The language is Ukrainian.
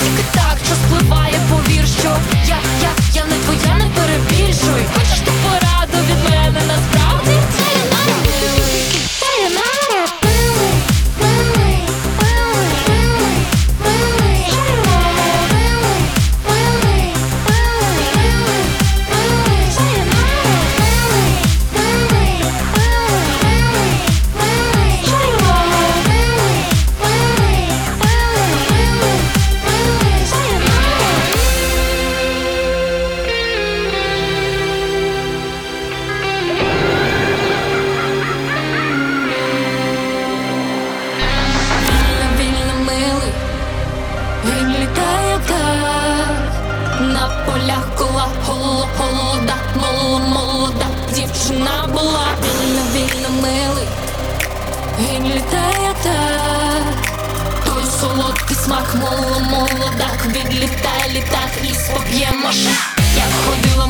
тільки так, що спливає, повір, що я. Він літає так. На полях кола холо, холода, молода. Дівчина була, він вільно милий, він літає так, той солодкий смак, моло, молодак, відлітає літак і споп'є маша, Я ходила.